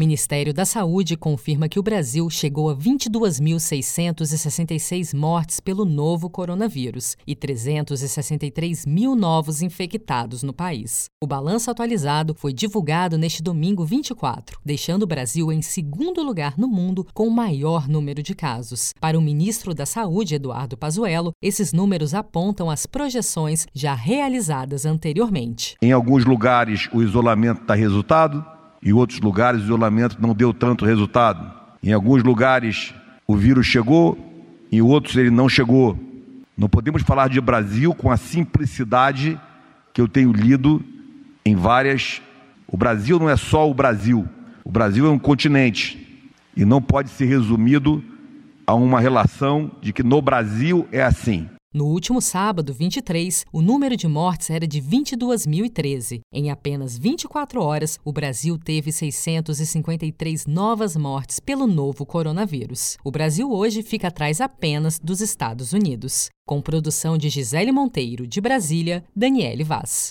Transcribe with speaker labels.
Speaker 1: Ministério da Saúde confirma que o Brasil chegou a 22.666 mortes pelo novo coronavírus e 363 mil novos infectados no país. O balanço atualizado foi divulgado neste domingo 24, deixando o Brasil em segundo lugar no mundo com o maior número de casos. Para o ministro da Saúde, Eduardo Pazuello, esses números apontam as projeções já realizadas anteriormente.
Speaker 2: Em alguns lugares, o isolamento dá resultado em outros lugares, o isolamento não deu tanto resultado. Em alguns lugares, o vírus chegou, em outros, ele não chegou. Não podemos falar de Brasil com a simplicidade que eu tenho lido em várias. O Brasil não é só o Brasil. O Brasil é um continente e não pode ser resumido a uma relação de que no Brasil é assim.
Speaker 1: No último sábado, 23, o número de mortes era de 22.013. Em apenas 24 horas, o Brasil teve 653 novas mortes pelo novo coronavírus. O Brasil hoje fica atrás apenas dos Estados Unidos. Com produção de Gisele Monteiro, de Brasília, Daniele Vaz.